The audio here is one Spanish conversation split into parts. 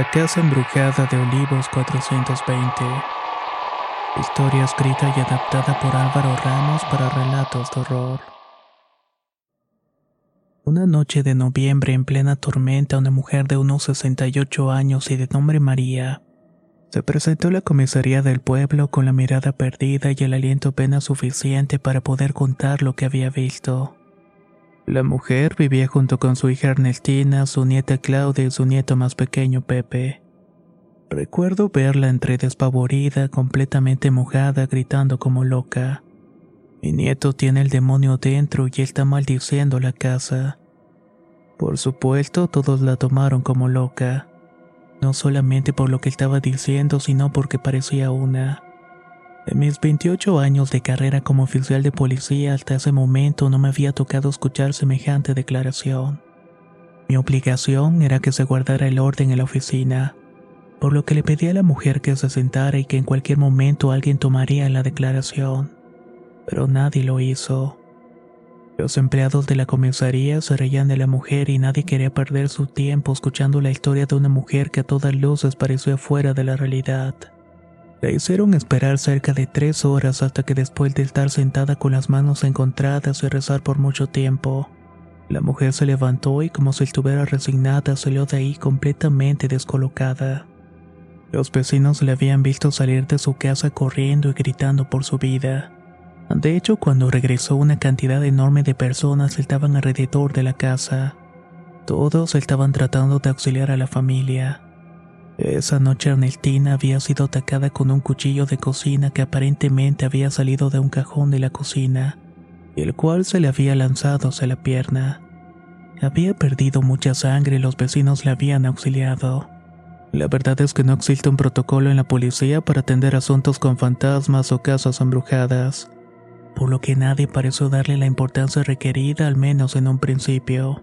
La Casa Embrujada de Olivos 420. Historia escrita y adaptada por Álvaro Ramos para relatos de horror. Una noche de noviembre en plena tormenta, una mujer de unos 68 años y de nombre María se presentó a la comisaría del pueblo con la mirada perdida y el aliento apenas suficiente para poder contar lo que había visto. La mujer vivía junto con su hija Ernestina, su nieta Claudia y su nieto más pequeño Pepe. Recuerdo verla entre despavorida, completamente mojada, gritando como loca. Mi nieto tiene el demonio dentro y está maldiciendo la casa. Por supuesto, todos la tomaron como loca. No solamente por lo que estaba diciendo, sino porque parecía una. Mis 28 años de carrera como oficial de policía hasta ese momento no me había tocado escuchar semejante declaración. Mi obligación era que se guardara el orden en la oficina, por lo que le pedí a la mujer que se sentara y que en cualquier momento alguien tomaría la declaración. Pero nadie lo hizo. Los empleados de la comisaría se reían de la mujer y nadie quería perder su tiempo escuchando la historia de una mujer que a todas luces parecía fuera de la realidad. La hicieron esperar cerca de tres horas hasta que después de estar sentada con las manos encontradas y rezar por mucho tiempo, la mujer se levantó y como si estuviera resignada salió de ahí completamente descolocada. Los vecinos le habían visto salir de su casa corriendo y gritando por su vida. De hecho, cuando regresó una cantidad enorme de personas estaban alrededor de la casa. Todos estaban tratando de auxiliar a la familia. Esa noche Ernestina había sido atacada con un cuchillo de cocina que aparentemente había salido de un cajón de la cocina, el cual se le había lanzado hacia la pierna. Había perdido mucha sangre y los vecinos le habían auxiliado. La verdad es que no existe un protocolo en la policía para atender asuntos con fantasmas o casas embrujadas, por lo que nadie pareció darle la importancia requerida al menos en un principio.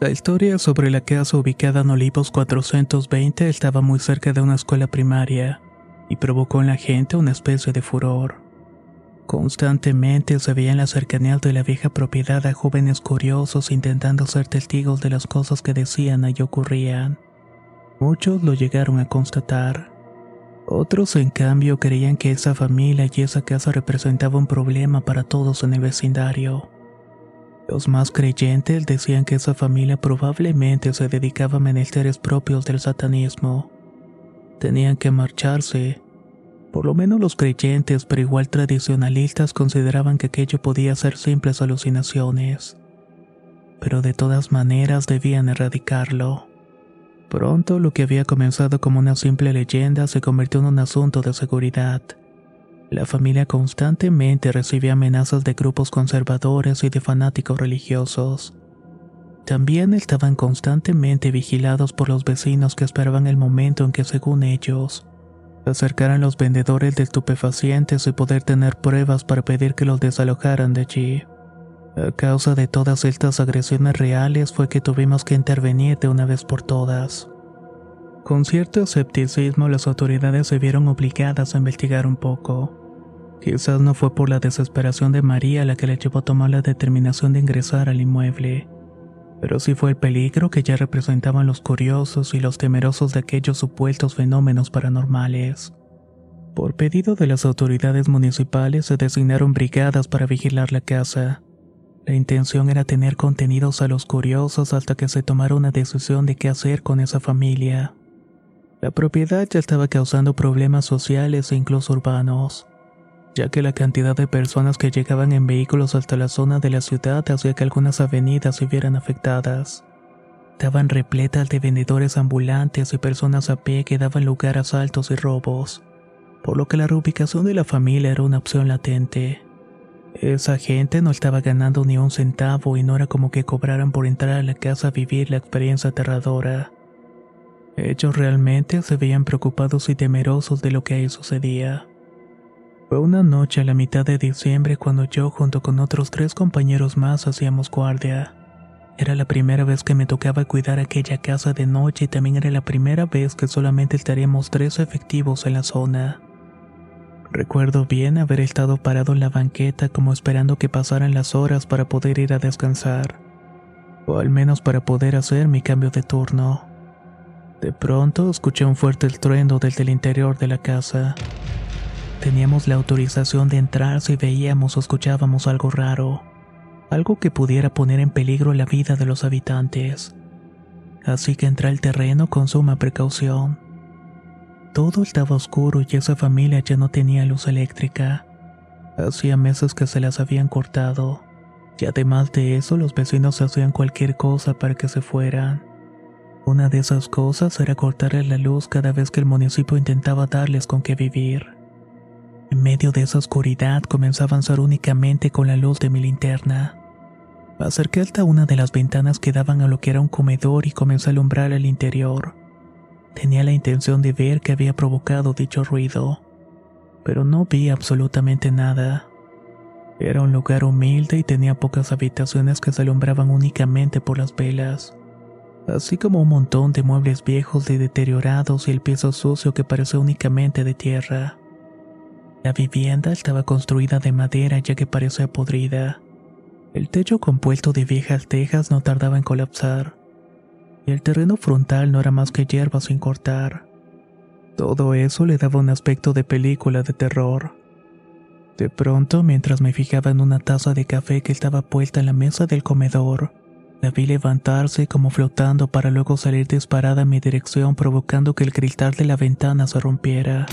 La historia sobre la casa ubicada en Olivos 420 estaba muy cerca de una escuela primaria y provocó en la gente una especie de furor. Constantemente se veía en la cercanía de la vieja propiedad a jóvenes curiosos intentando ser testigos de las cosas que decían y ocurrían. Muchos lo llegaron a constatar. Otros, en cambio, creían que esa familia y esa casa representaba un problema para todos en el vecindario. Los más creyentes decían que esa familia probablemente se dedicaba a menesteres propios del satanismo. Tenían que marcharse. Por lo menos los creyentes, pero igual tradicionalistas, consideraban que aquello podía ser simples alucinaciones. Pero de todas maneras debían erradicarlo. Pronto lo que había comenzado como una simple leyenda se convirtió en un asunto de seguridad. La familia constantemente recibía amenazas de grupos conservadores y de fanáticos religiosos. También estaban constantemente vigilados por los vecinos que esperaban el momento en que, según ellos, se acercaran los vendedores de estupefacientes y poder tener pruebas para pedir que los desalojaran de allí. A causa de todas estas agresiones reales fue que tuvimos que intervenir de una vez por todas. Con cierto escepticismo las autoridades se vieron obligadas a investigar un poco. Quizás no fue por la desesperación de María la que le llevó a tomar la determinación de ingresar al inmueble, pero sí fue el peligro que ya representaban los curiosos y los temerosos de aquellos supuestos fenómenos paranormales. Por pedido de las autoridades municipales se designaron brigadas para vigilar la casa. La intención era tener contenidos a los curiosos hasta que se tomara una decisión de qué hacer con esa familia. La propiedad ya estaba causando problemas sociales e incluso urbanos. ya que la cantidad de personas que llegaban en vehículos hasta la zona de la ciudad hacía que algunas avenidas se vieran afectadas. Estaban repletas de vendedores ambulantes y personas a pie que daban lugar a asaltos y robos, por lo que la reubicación de la familia era una opción latente. Esa gente no estaba ganando ni un centavo y no era como que cobraran por entrar a la casa a vivir la experiencia aterradora. Ellos realmente se veían preocupados y temerosos de lo que ahí sucedía. Fue una noche a la mitad de diciembre cuando yo junto con otros tres compañeros más hacíamos guardia. Era la primera vez que me tocaba cuidar aquella casa de noche y también era la primera vez que solamente estaríamos tres efectivos en la zona. Recuerdo bien haber estado parado en la banqueta como esperando que pasaran las horas para poder ir a descansar, o al menos para poder hacer mi cambio de turno. De pronto escuché un fuerte estruendo desde el interior de la casa. Teníamos la autorización de entrar si veíamos o escuchábamos algo raro algo que pudiera poner en peligro la vida de los habitantes. Así que entré al terreno con suma precaución. Todo estaba oscuro y esa familia ya no tenía luz eléctrica. Hacía meses que se las habían cortado. Y además de eso, los vecinos hacían cualquier cosa para que se fueran. Una de esas cosas era cortarles la luz cada vez que el municipio intentaba darles con qué vivir. En medio de esa oscuridad comencé a avanzar únicamente con la luz de mi linterna. Acerqué hasta una de las ventanas que daban a lo que era un comedor y comencé a alumbrar el interior. Tenía la intención de ver qué había provocado dicho ruido, pero no vi absolutamente nada. Era un lugar humilde y tenía pocas habitaciones que se alumbraban únicamente por las velas, así como un montón de muebles viejos y deteriorados y el piso sucio que parecía únicamente de tierra. La vivienda estaba construida de madera ya que parecía podrida. El techo compuesto de viejas tejas no tardaba en colapsar, y el terreno frontal no era más que hierba sin cortar. Todo eso le daba un aspecto de película de terror. De pronto, mientras me fijaba en una taza de café que estaba puesta en la mesa del comedor, la vi levantarse como flotando para luego salir disparada en mi dirección provocando que el cristal de la ventana se rompiera.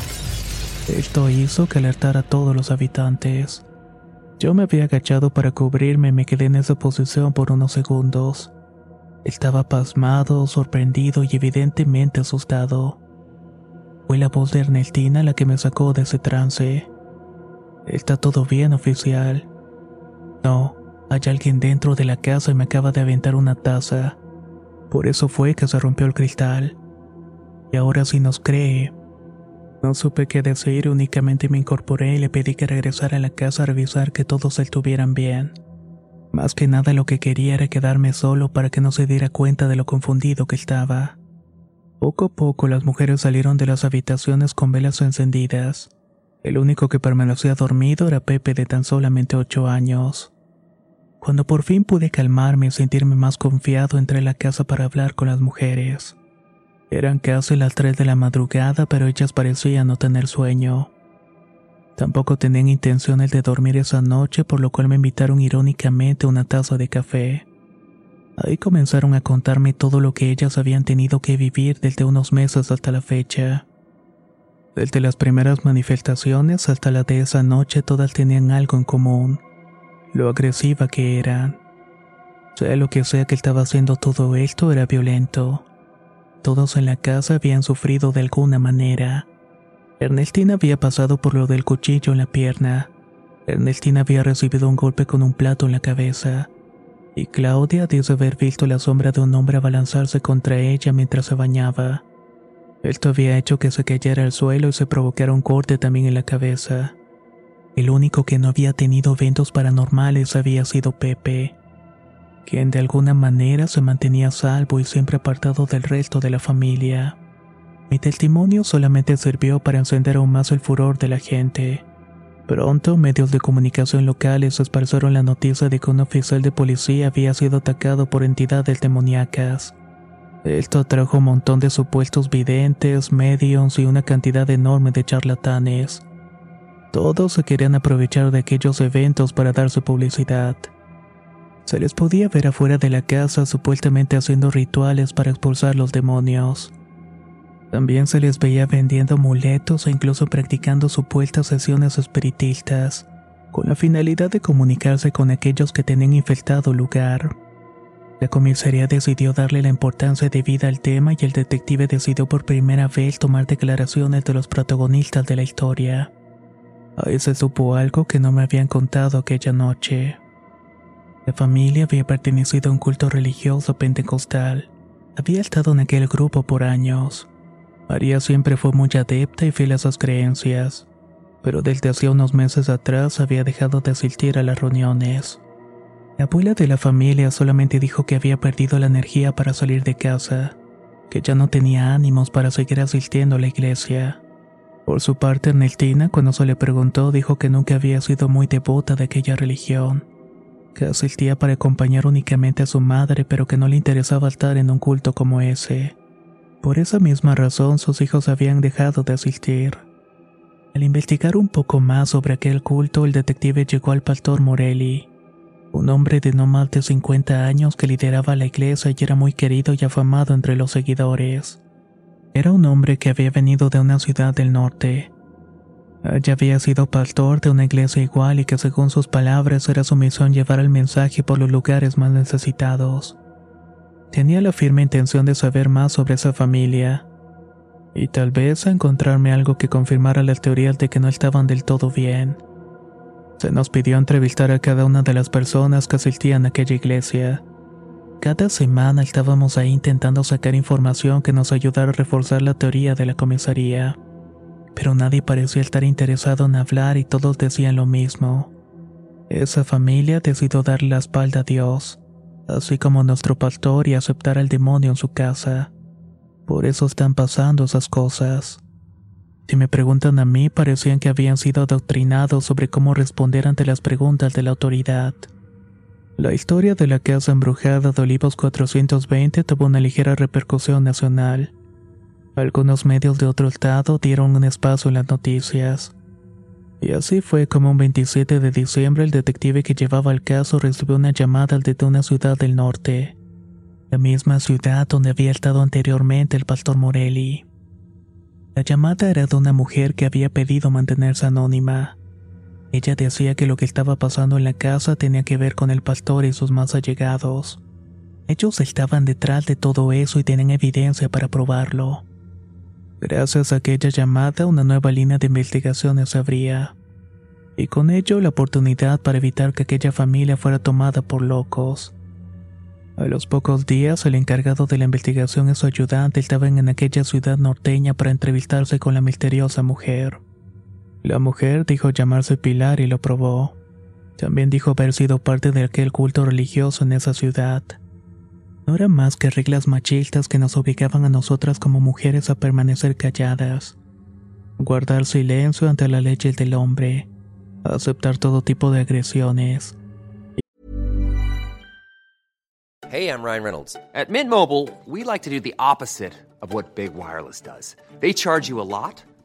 Esto hizo que alertara a todos los habitantes. Yo me había agachado para cubrirme y me quedé en esa posición por unos segundos. Estaba pasmado, sorprendido y evidentemente asustado. Fue la voz de Ernestina la que me sacó de ese trance. Está todo bien, oficial. No, hay alguien dentro de la casa y me acaba de aventar una taza. Por eso fue que se rompió el cristal. Y ahora si nos cree, no supe qué decir, únicamente me incorporé y le pedí que regresara a la casa a revisar que todos estuvieran bien. Más que nada lo que quería era quedarme solo para que no se diera cuenta de lo confundido que estaba. Poco a poco las mujeres salieron de las habitaciones con velas encendidas. El único que permanecía dormido era Pepe de tan solamente ocho años. Cuando por fin pude calmarme y sentirme más confiado entré a la casa para hablar con las mujeres. Eran casi las 3 de la madrugada, pero ellas parecían no tener sueño. Tampoco tenían intenciones de dormir esa noche, por lo cual me invitaron irónicamente a una taza de café. Ahí comenzaron a contarme todo lo que ellas habían tenido que vivir desde unos meses hasta la fecha. Desde las primeras manifestaciones hasta la de esa noche todas tenían algo en común, lo agresiva que eran. Sea lo que sea que estaba haciendo todo esto era violento. Todos en la casa habían sufrido de alguna manera. Ernestina había pasado por lo del cuchillo en la pierna. Ernestina había recibido un golpe con un plato en la cabeza. Y Claudia dice haber visto la sombra de un hombre abalanzarse contra ella mientras se bañaba. Esto había hecho que se cayera al suelo y se provocara un corte también en la cabeza. El único que no había tenido eventos paranormales había sido Pepe quien de alguna manera se mantenía salvo y siempre apartado del resto de la familia. Mi testimonio solamente sirvió para encender aún más el furor de la gente. Pronto, medios de comunicación locales esparcieron la noticia de que un oficial de policía había sido atacado por entidades demoníacas. Esto atrajo un montón de supuestos videntes, mediums y una cantidad enorme de charlatanes. Todos se querían aprovechar de aquellos eventos para darse publicidad. Se les podía ver afuera de la casa supuestamente haciendo rituales para expulsar los demonios. También se les veía vendiendo amuletos e incluso practicando supuestas sesiones espiritistas, con la finalidad de comunicarse con aquellos que tenían infectado lugar. La comisaría decidió darle la importancia debida al tema y el detective decidió por primera vez tomar declaraciones de los protagonistas de la historia. Ahí se supo algo que no me habían contado aquella noche. La familia había pertenecido a un culto religioso pentecostal. Había estado en aquel grupo por años. María siempre fue muy adepta y fiel a sus creencias, pero desde hacía unos meses atrás había dejado de asistir a las reuniones. La abuela de la familia solamente dijo que había perdido la energía para salir de casa, que ya no tenía ánimos para seguir asistiendo a la iglesia. Por su parte, Ernestina, cuando se le preguntó, dijo que nunca había sido muy devota de aquella religión, que asistía para acompañar únicamente a su madre, pero que no le interesaba estar en un culto como ese. Por esa misma razón, sus hijos habían dejado de asistir. Al investigar un poco más sobre aquel culto, el detective llegó al pastor Morelli, un hombre de no más de 50 años que lideraba la iglesia y era muy querido y afamado entre los seguidores. Era un hombre que había venido de una ciudad del norte. Ya había sido pastor de una iglesia igual y que según sus palabras era su misión llevar el mensaje por los lugares más necesitados. Tenía la firme intención de saber más sobre esa familia y tal vez encontrarme algo que confirmara las teorías de que no estaban del todo bien. Se nos pidió entrevistar a cada una de las personas que asistían a aquella iglesia. Cada semana estábamos ahí intentando sacar información que nos ayudara a reforzar la teoría de la comisaría. Pero nadie parecía estar interesado en hablar y todos decían lo mismo. Esa familia decidió darle la espalda a Dios, así como nuestro pastor y aceptar al demonio en su casa. Por eso están pasando esas cosas. Si me preguntan a mí, parecían que habían sido adoctrinados sobre cómo responder ante las preguntas de la autoridad. La historia de la casa embrujada de Olivos 420 tuvo una ligera repercusión nacional. Algunos medios de otro estado dieron un espacio en las noticias. Y así fue como un 27 de diciembre el detective que llevaba el caso recibió una llamada desde una ciudad del norte, la misma ciudad donde había estado anteriormente el pastor Morelli. La llamada era de una mujer que había pedido mantenerse anónima. Ella decía que lo que estaba pasando en la casa tenía que ver con el pastor y sus más allegados. Ellos estaban detrás de todo eso y tenían evidencia para probarlo. Gracias a aquella llamada, una nueva línea de investigaciones se abría. Y con ello la oportunidad para evitar que aquella familia fuera tomada por locos. A los pocos días, el encargado de la investigación y su ayudante estaban en aquella ciudad norteña para entrevistarse con la misteriosa mujer. La mujer dijo llamarse Pilar y lo probó. También dijo haber sido parte de aquel culto religioso en esa ciudad. No eran más que reglas machistas que nos obligaban a nosotras como mujeres a permanecer calladas, guardar silencio ante la ley del hombre, aceptar todo tipo de agresiones Hey, I'm Ryan Reynolds. At Mint Mobile, we like to do the opposite of what Big Wireless does. They charge you a lot,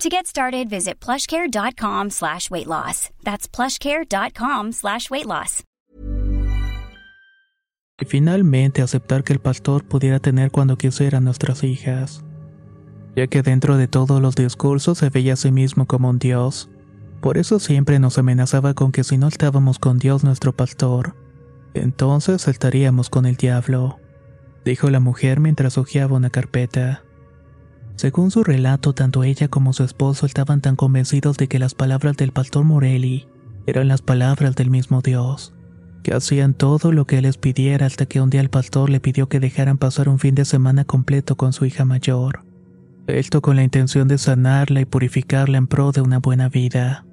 To get started, visit plushcare.com slash weight loss. That's plushcare.com slash weight loss. Y finalmente aceptar que el pastor pudiera tener cuando quisiera nuestras hijas. Ya que dentro de todos los discursos se veía a sí mismo como un dios. Por eso siempre nos amenazaba con que si no estábamos con Dios nuestro pastor, entonces estaríamos con el diablo, dijo la mujer mientras hojeaba una carpeta. Según su relato, tanto ella como su esposo estaban tan convencidos de que las palabras del pastor Morelli eran las palabras del mismo Dios, que hacían todo lo que él les pidiera hasta que un día el pastor le pidió que dejaran pasar un fin de semana completo con su hija mayor. Esto con la intención de sanarla y purificarla en pro de una buena vida.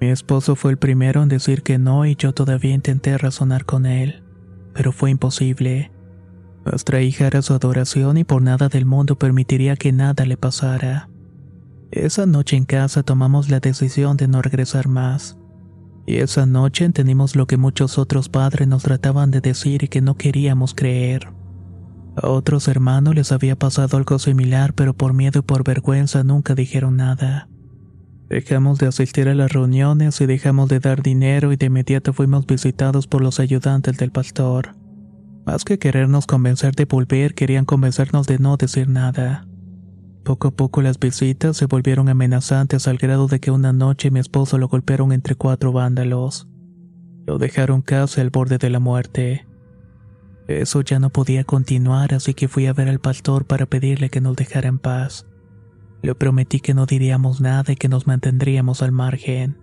Mi esposo fue el primero en decir que no y yo todavía intenté razonar con él, pero fue imposible. Nuestra hija era su adoración y por nada del mundo permitiría que nada le pasara. Esa noche en casa tomamos la decisión de no regresar más. Y esa noche entendimos lo que muchos otros padres nos trataban de decir y que no queríamos creer. A otros hermanos les había pasado algo similar, pero por miedo y por vergüenza nunca dijeron nada. Dejamos de asistir a las reuniones y dejamos de dar dinero y de inmediato fuimos visitados por los ayudantes del pastor. Más que querernos convencer de volver, querían convencernos de no decir nada. Poco a poco las visitas se volvieron amenazantes al grado de que una noche mi esposo lo golpearon entre cuatro vándalos. Lo dejaron casi al borde de la muerte. Eso ya no podía continuar, así que fui a ver al pastor para pedirle que nos dejara en paz. Le prometí que no diríamos nada y que nos mantendríamos al margen.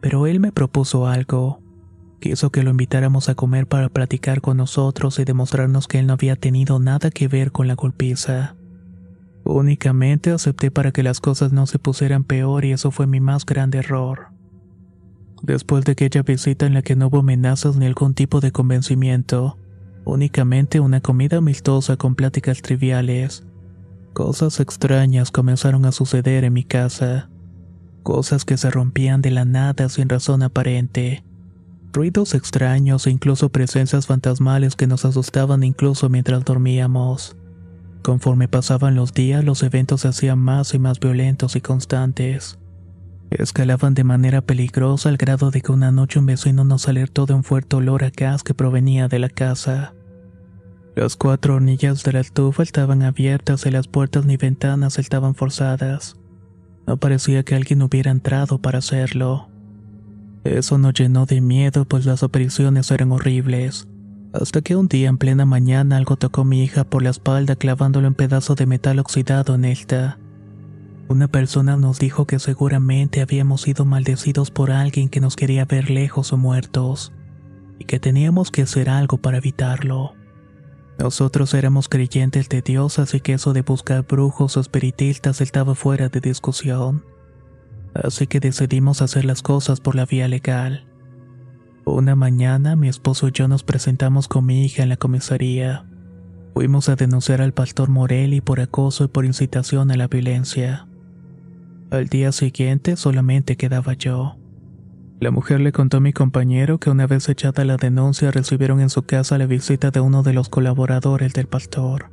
Pero él me propuso algo. Quiso que lo invitáramos a comer para platicar con nosotros y demostrarnos que él no había tenido nada que ver con la golpiza. Únicamente acepté para que las cosas no se pusieran peor y eso fue mi más grande error. Después de aquella visita en la que no hubo amenazas ni algún tipo de convencimiento, únicamente una comida amistosa con pláticas triviales, Cosas extrañas comenzaron a suceder en mi casa. Cosas que se rompían de la nada sin razón aparente. Ruidos extraños e incluso presencias fantasmales que nos asustaban incluso mientras dormíamos. Conforme pasaban los días, los eventos se hacían más y más violentos y constantes. Escalaban de manera peligrosa al grado de que una noche un vecino nos alertó de un fuerte olor a gas que provenía de la casa. Las cuatro hornillas de la estufa estaban abiertas y las puertas ni ventanas estaban forzadas. No parecía que alguien hubiera entrado para hacerlo. Eso nos llenó de miedo pues las apariciones eran horribles. Hasta que un día en plena mañana algo tocó a mi hija por la espalda clavándolo en pedazo de metal oxidado en esta. Una persona nos dijo que seguramente habíamos sido maldecidos por alguien que nos quería ver lejos o muertos, y que teníamos que hacer algo para evitarlo. Nosotros éramos creyentes de Dios, así que eso de buscar brujos o espiritistas estaba fuera de discusión. Así que decidimos hacer las cosas por la vía legal. Una mañana mi esposo y yo nos presentamos con mi hija en la comisaría. Fuimos a denunciar al pastor Morelli por acoso y por incitación a la violencia. Al día siguiente solamente quedaba yo. La mujer le contó a mi compañero que una vez echada la denuncia recibieron en su casa la visita de uno de los colaboradores del pastor.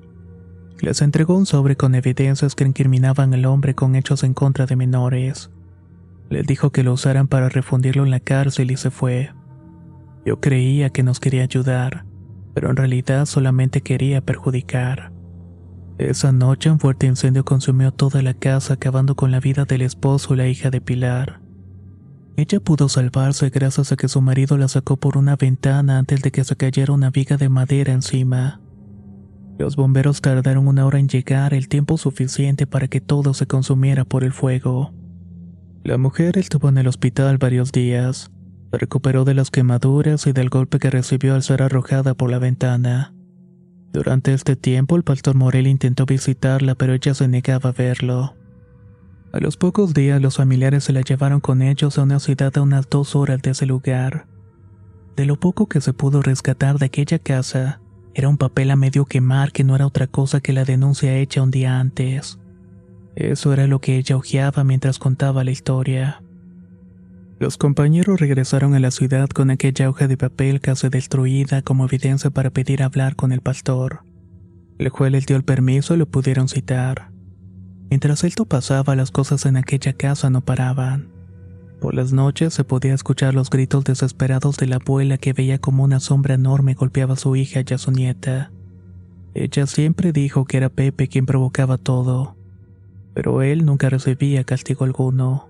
Les entregó un sobre con evidencias que incriminaban al hombre con hechos en contra de menores. Les dijo que lo usaran para refundirlo en la cárcel y se fue. Yo creía que nos quería ayudar, pero en realidad solamente quería perjudicar. Esa noche un fuerte incendio consumió toda la casa acabando con la vida del esposo y la hija de Pilar. Ella pudo salvarse gracias a que su marido la sacó por una ventana antes de que se cayera una viga de madera encima. Los bomberos tardaron una hora en llegar, el tiempo suficiente para que todo se consumiera por el fuego. La mujer estuvo en el hospital varios días. Se recuperó de las quemaduras y del golpe que recibió al ser arrojada por la ventana. Durante este tiempo el pastor Morel intentó visitarla, pero ella se negaba a verlo. A los pocos días los familiares se la llevaron con ellos a una ciudad a unas dos horas de ese lugar. De lo poco que se pudo rescatar de aquella casa, era un papel a medio quemar que no era otra cosa que la denuncia hecha un día antes. Eso era lo que ella hojeaba mientras contaba la historia. Los compañeros regresaron a la ciudad con aquella hoja de papel casi destruida como evidencia para pedir hablar con el pastor. El juez les dio el permiso y lo pudieron citar. Mientras esto pasaba, las cosas en aquella casa no paraban. Por las noches se podía escuchar los gritos desesperados de la abuela que veía como una sombra enorme golpeaba a su hija y a su nieta. Ella siempre dijo que era Pepe quien provocaba todo, pero él nunca recibía castigo alguno.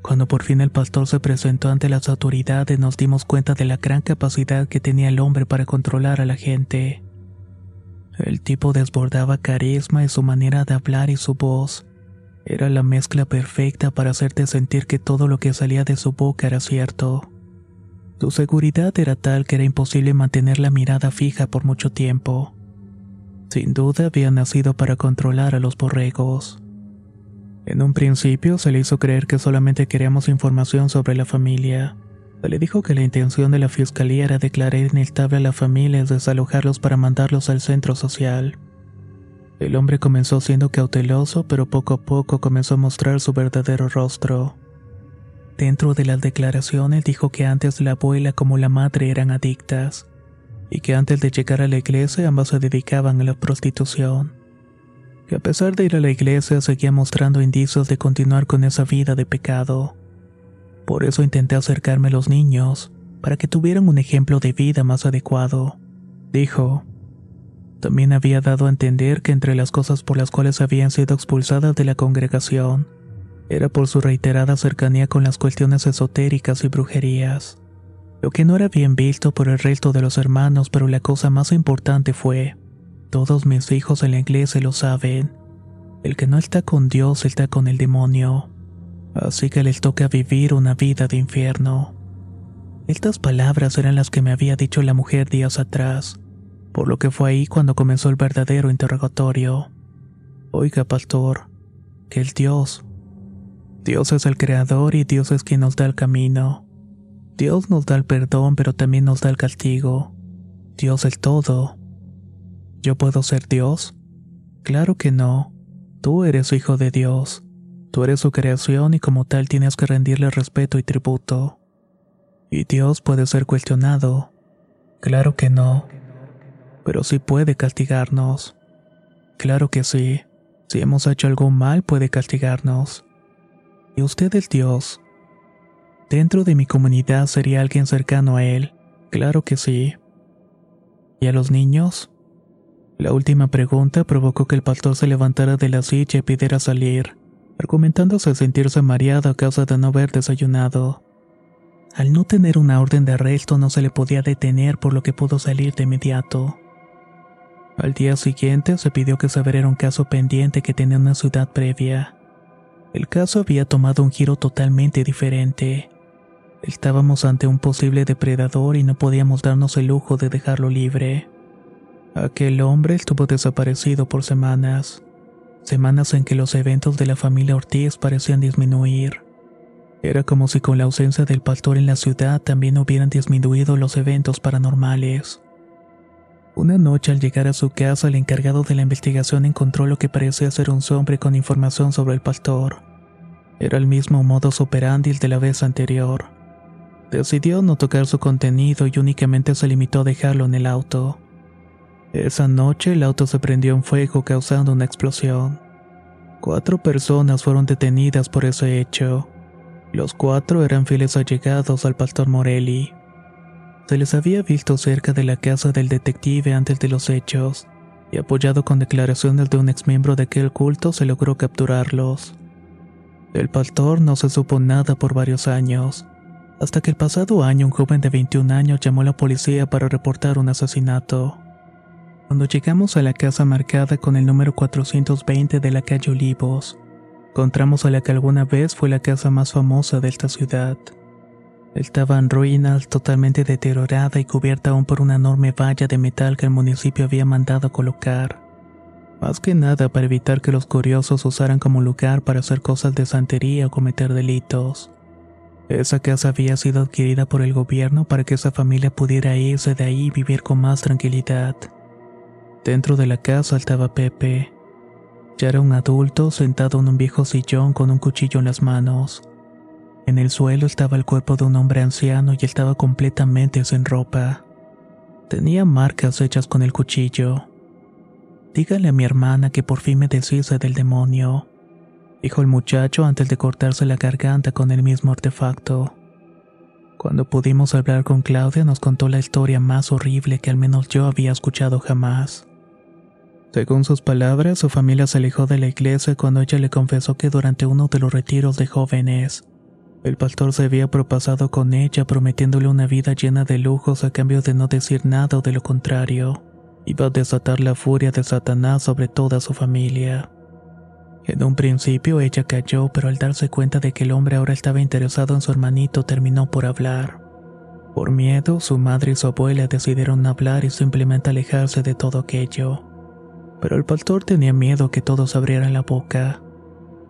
Cuando por fin el pastor se presentó ante las autoridades nos dimos cuenta de la gran capacidad que tenía el hombre para controlar a la gente. El tipo desbordaba carisma y su manera de hablar y su voz. Era la mezcla perfecta para hacerte sentir que todo lo que salía de su boca era cierto. Su seguridad era tal que era imposible mantener la mirada fija por mucho tiempo. Sin duda había nacido para controlar a los borregos. En un principio se le hizo creer que solamente queríamos información sobre la familia. Se le dijo que la intención de la fiscalía era declarar inestable a la familia y desalojarlos para mandarlos al centro social. El hombre comenzó siendo cauteloso, pero poco a poco comenzó a mostrar su verdadero rostro. Dentro de las declaraciones dijo que antes la abuela como la madre eran adictas, y que antes de llegar a la iglesia ambas se dedicaban a la prostitución. Que a pesar de ir a la iglesia seguía mostrando indicios de continuar con esa vida de pecado. Por eso intenté acercarme a los niños, para que tuvieran un ejemplo de vida más adecuado. Dijo, también había dado a entender que entre las cosas por las cuales habían sido expulsadas de la congregación, era por su reiterada cercanía con las cuestiones esotéricas y brujerías. Lo que no era bien visto por el resto de los hermanos, pero la cosa más importante fue, todos mis hijos en la iglesia lo saben, el que no está con Dios está con el demonio así que les toca vivir una vida de infierno. Estas palabras eran las que me había dicho la mujer días atrás, por lo que fue ahí cuando comenzó el verdadero interrogatorio. Oiga, pastor, que el Dios. Dios es el creador y Dios es quien nos da el camino. Dios nos da el perdón, pero también nos da el castigo. Dios es todo. ¿Yo puedo ser Dios? Claro que no. Tú eres hijo de Dios. Tú eres su creación y como tal tienes que rendirle respeto y tributo. ¿Y Dios puede ser cuestionado? Claro que no. Pero sí puede castigarnos. Claro que sí. Si hemos hecho algo mal puede castigarnos. ¿Y usted es Dios? Dentro de mi comunidad sería alguien cercano a Él. Claro que sí. ¿Y a los niños? La última pregunta provocó que el pastor se levantara de la silla y pidiera salir argumentándose sentirse mareado a causa de no haber desayunado. Al no tener una orden de arresto no se le podía detener por lo que pudo salir de inmediato. Al día siguiente se pidió que se abriera un caso pendiente que tenía una ciudad previa. El caso había tomado un giro totalmente diferente. Estábamos ante un posible depredador y no podíamos darnos el lujo de dejarlo libre. Aquel hombre estuvo desaparecido por semanas semanas en que los eventos de la familia Ortiz parecían disminuir. Era como si con la ausencia del pastor en la ciudad también hubieran disminuido los eventos paranormales. Una noche al llegar a su casa el encargado de la investigación encontró lo que parecía ser un sobre con información sobre el pastor. Era el mismo modus operandi de la vez anterior. Decidió no tocar su contenido y únicamente se limitó a dejarlo en el auto. Esa noche el auto se prendió en fuego causando una explosión. Cuatro personas fueron detenidas por ese hecho. Los cuatro eran fieles allegados al pastor Morelli. Se les había visto cerca de la casa del detective antes de los hechos, y apoyado con declaraciones de un exmiembro de aquel culto se logró capturarlos. El pastor no se supo nada por varios años, hasta que el pasado año un joven de 21 años llamó a la policía para reportar un asesinato. Cuando llegamos a la casa marcada con el número 420 de la calle Olivos, encontramos a la que alguna vez fue la casa más famosa de esta ciudad. Estaba en ruinas, totalmente deteriorada y cubierta aún por una enorme valla de metal que el municipio había mandado colocar. Más que nada para evitar que los curiosos usaran como lugar para hacer cosas de santería o cometer delitos. Esa casa había sido adquirida por el gobierno para que esa familia pudiera irse de ahí y vivir con más tranquilidad. Dentro de la casa estaba Pepe. Ya era un adulto sentado en un viejo sillón con un cuchillo en las manos. En el suelo estaba el cuerpo de un hombre anciano y estaba completamente sin ropa. Tenía marcas hechas con el cuchillo. Dígale a mi hermana que por fin me deshice del demonio, dijo el muchacho antes de cortarse la garganta con el mismo artefacto. Cuando pudimos hablar con Claudia nos contó la historia más horrible que al menos yo había escuchado jamás. Según sus palabras, su familia se alejó de la iglesia cuando ella le confesó que durante uno de los retiros de jóvenes, el pastor se había propasado con ella prometiéndole una vida llena de lujos a cambio de no decir nada o de lo contrario. Iba a desatar la furia de Satanás sobre toda su familia. En un principio ella cayó, pero al darse cuenta de que el hombre ahora estaba interesado en su hermanito terminó por hablar. Por miedo, su madre y su abuela decidieron hablar y simplemente alejarse de todo aquello. Pero el pastor tenía miedo que todos abrieran la boca,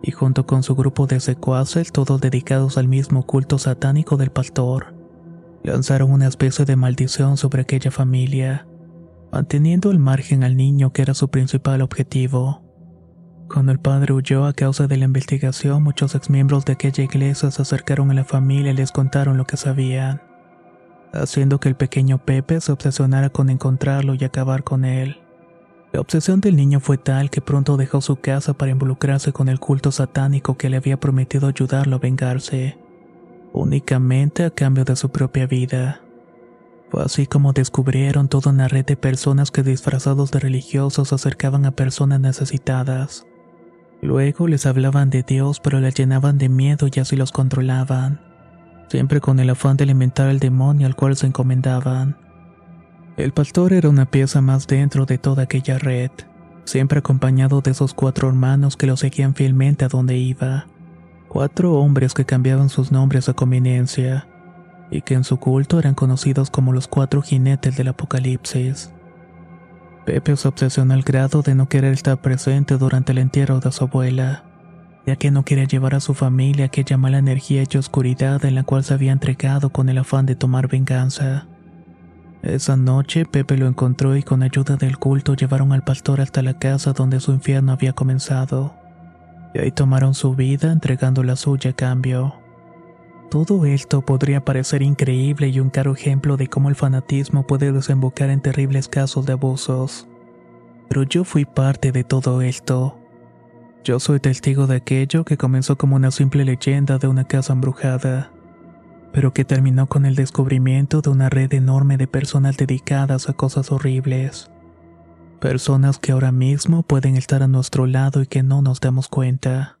y junto con su grupo de secuaces, todos dedicados al mismo culto satánico del pastor, lanzaron una especie de maldición sobre aquella familia, manteniendo al margen al niño que era su principal objetivo. Cuando el padre huyó a causa de la investigación, muchos exmiembros de aquella iglesia se acercaron a la familia y les contaron lo que sabían, haciendo que el pequeño Pepe se obsesionara con encontrarlo y acabar con él. La obsesión del niño fue tal que pronto dejó su casa para involucrarse con el culto satánico que le había prometido ayudarlo a vengarse, únicamente a cambio de su propia vida. Fue así como descubrieron toda una red de personas que disfrazados de religiosos acercaban a personas necesitadas. Luego les hablaban de Dios pero les llenaban de miedo y así los controlaban, siempre con el afán de alimentar al demonio al cual se encomendaban. El pastor era una pieza más dentro de toda aquella red, siempre acompañado de esos cuatro hermanos que lo seguían fielmente a donde iba. Cuatro hombres que cambiaban sus nombres a conveniencia, y que en su culto eran conocidos como los cuatro jinetes del apocalipsis. Pepe se obsesionó al grado de no querer estar presente durante el entierro de su abuela, ya que no quería llevar a su familia aquella mala energía y oscuridad en la cual se había entregado con el afán de tomar venganza. Esa noche Pepe lo encontró y con ayuda del culto llevaron al pastor hasta la casa donde su infierno había comenzado. Y ahí tomaron su vida entregando la suya a cambio. Todo esto podría parecer increíble y un caro ejemplo de cómo el fanatismo puede desembocar en terribles casos de abusos. Pero yo fui parte de todo esto. Yo soy testigo de aquello que comenzó como una simple leyenda de una casa embrujada pero que terminó con el descubrimiento de una red enorme de personas dedicadas a cosas horribles. Personas que ahora mismo pueden estar a nuestro lado y que no nos damos cuenta.